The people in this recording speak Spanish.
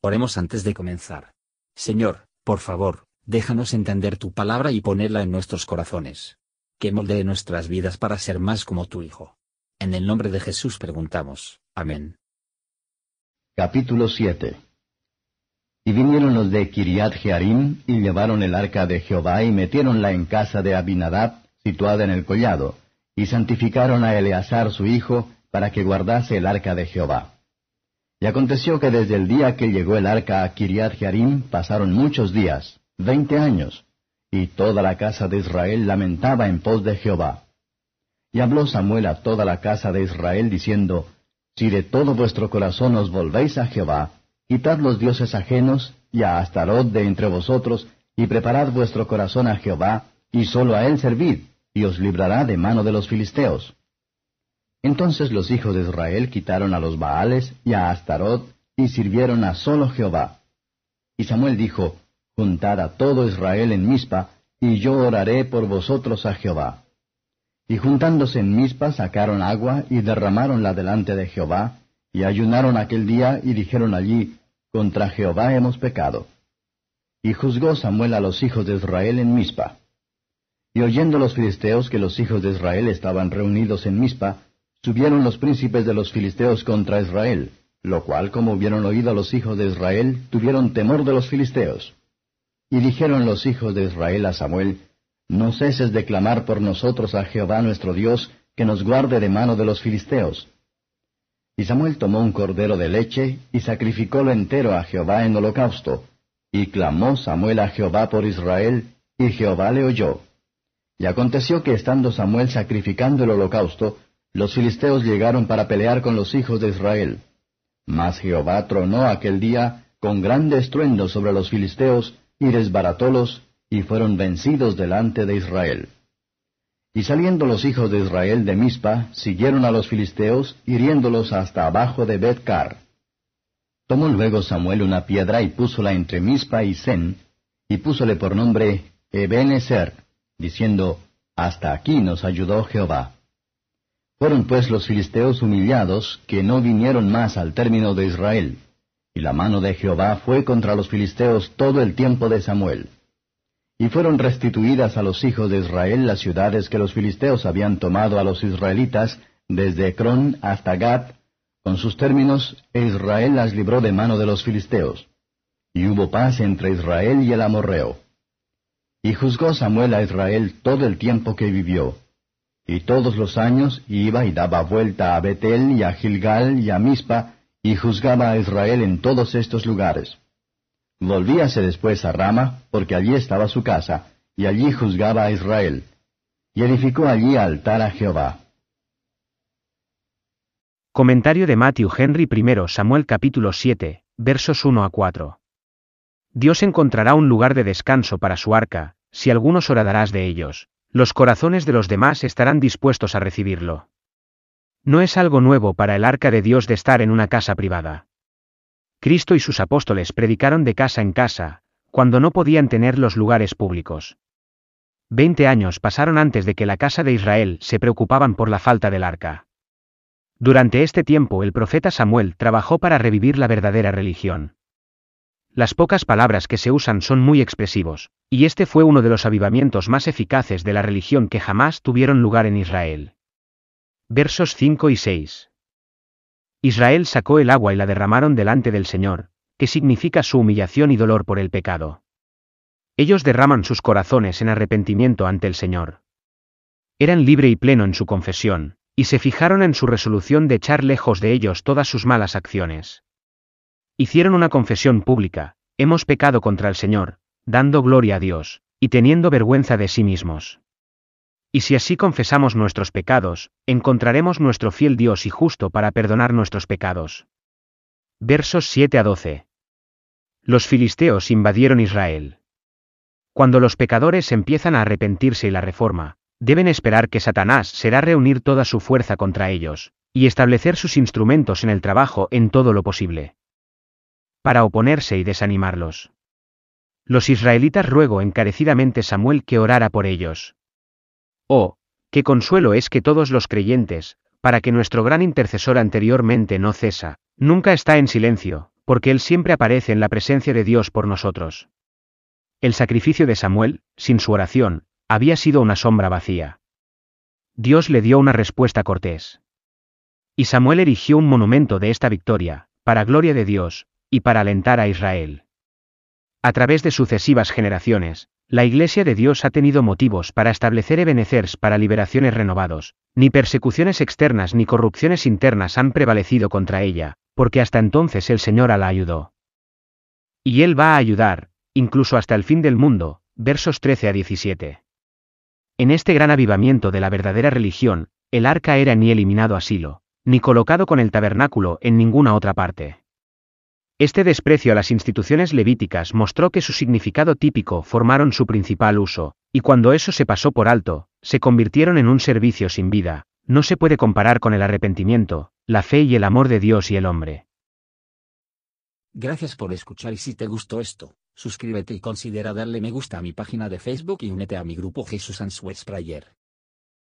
Oremos antes de comenzar. Señor, por favor, déjanos entender tu palabra y ponerla en nuestros corazones. Que moldee nuestras vidas para ser más como tu Hijo. En el nombre de Jesús preguntamos. Amén. Capítulo 7 Y vinieron los de Kiriat Jearim, y llevaron el arca de Jehová, y metiéronla en casa de Abinadab, situada en el collado, y santificaron a Eleazar su hijo, para que guardase el arca de Jehová. Y aconteció que desde el día que llegó el arca a Kiriat Jearim pasaron muchos días, veinte años, y toda la casa de Israel lamentaba en pos de Jehová. Y habló Samuel a toda la casa de Israel diciendo, Si de todo vuestro corazón os volvéis a Jehová, quitad los dioses ajenos y a Astarot de entre vosotros, y preparad vuestro corazón a Jehová, y sólo a él servid, y os librará de mano de los filisteos. Entonces los hijos de Israel quitaron a los Baales y a Astarot, y sirvieron a solo Jehová. Y Samuel dijo, Juntad a todo Israel en Mizpa, y yo oraré por vosotros a Jehová. Y juntándose en Mizpa sacaron agua y derramaronla delante de Jehová, y ayunaron aquel día y dijeron allí, Contra Jehová hemos pecado. Y juzgó Samuel a los hijos de Israel en Mizpa. Y oyendo los filisteos que los hijos de Israel estaban reunidos en Mizpa, subieron los príncipes de los filisteos contra Israel, lo cual, como hubieron oído los hijos de Israel, tuvieron temor de los filisteos. Y dijeron los hijos de Israel a Samuel, No ceses de clamar por nosotros a Jehová nuestro Dios, que nos guarde de mano de los filisteos. Y Samuel tomó un cordero de leche, y sacrificólo entero a Jehová en holocausto. Y clamó Samuel a Jehová por Israel, y Jehová le oyó. Y aconteció que estando Samuel sacrificando el holocausto, los filisteos llegaron para pelear con los hijos de Israel. Mas Jehová tronó aquel día con grande estruendo sobre los filisteos, y desbaratólos, y fueron vencidos delante de Israel. Y saliendo los hijos de Israel de Mizpa, siguieron a los filisteos, hiriéndolos hasta abajo de Bet-car. Tomó luego Samuel una piedra y púsola entre Mizpa y Sen, y púsole por nombre Ebenezer, diciendo, Hasta aquí nos ayudó Jehová. Fueron pues los filisteos humillados, que no vinieron más al término de Israel. Y la mano de Jehová fue contra los filisteos todo el tiempo de Samuel. Y fueron restituidas a los hijos de Israel las ciudades que los filisteos habían tomado a los israelitas, desde Ecrón hasta Gat, con sus términos, Israel las libró de mano de los filisteos. Y hubo paz entre Israel y el amorreo. Y juzgó Samuel a Israel todo el tiempo que vivió. Y todos los años iba y daba vuelta a Betel y a Gilgal y a Mispa, y juzgaba a Israel en todos estos lugares. Volvíase después a Rama, porque allí estaba su casa, y allí juzgaba a Israel. Y edificó allí altar a Jehová. Comentario de Matthew Henry I Samuel capítulo 7, versos 1 a 4. Dios encontrará un lugar de descanso para su arca, si algunos oradarás de ellos, los corazones de los demás estarán dispuestos a recibirlo. No es algo nuevo para el arca de Dios de estar en una casa privada. Cristo y sus apóstoles predicaron de casa en casa, cuando no podían tener los lugares públicos. Veinte años pasaron antes de que la casa de Israel se preocupaban por la falta del arca. Durante este tiempo el profeta Samuel trabajó para revivir la verdadera religión. Las pocas palabras que se usan son muy expresivos, y este fue uno de los avivamientos más eficaces de la religión que jamás tuvieron lugar en Israel. Versos 5 y 6. Israel sacó el agua y la derramaron delante del Señor, que significa su humillación y dolor por el pecado. Ellos derraman sus corazones en arrepentimiento ante el Señor. Eran libre y pleno en su confesión, y se fijaron en su resolución de echar lejos de ellos todas sus malas acciones. Hicieron una confesión pública, hemos pecado contra el Señor, dando gloria a Dios, y teniendo vergüenza de sí mismos. Y si así confesamos nuestros pecados, encontraremos nuestro fiel Dios y justo para perdonar nuestros pecados. Versos 7 a 12. Los filisteos invadieron Israel. Cuando los pecadores empiezan a arrepentirse y la reforma, deben esperar que Satanás será reunir toda su fuerza contra ellos, y establecer sus instrumentos en el trabajo en todo lo posible para oponerse y desanimarlos. Los israelitas ruego encarecidamente Samuel que orara por ellos. Oh, qué consuelo es que todos los creyentes, para que nuestro gran intercesor anteriormente no cesa, nunca está en silencio, porque Él siempre aparece en la presencia de Dios por nosotros. El sacrificio de Samuel, sin su oración, había sido una sombra vacía. Dios le dio una respuesta cortés. Y Samuel erigió un monumento de esta victoria, para gloria de Dios, y para alentar a Israel. A través de sucesivas generaciones, la Iglesia de Dios ha tenido motivos para establecer ebenecers para liberaciones renovados, ni persecuciones externas ni corrupciones internas han prevalecido contra ella, porque hasta entonces el Señor la ayudó. Y Él va a ayudar, incluso hasta el fin del mundo, versos 13 a 17. En este gran avivamiento de la verdadera religión, el arca era ni eliminado a Silo, ni colocado con el tabernáculo en ninguna otra parte. Este desprecio a las instituciones levíticas mostró que su significado típico formaron su principal uso, y cuando eso se pasó por alto, se convirtieron en un servicio sin vida, no se puede comparar con el arrepentimiento, la fe y el amor de Dios y el hombre. Gracias por escuchar y si te gustó esto, suscríbete y considera darle me gusta a mi página de Facebook y únete a mi grupo Jesús Answers Prayer.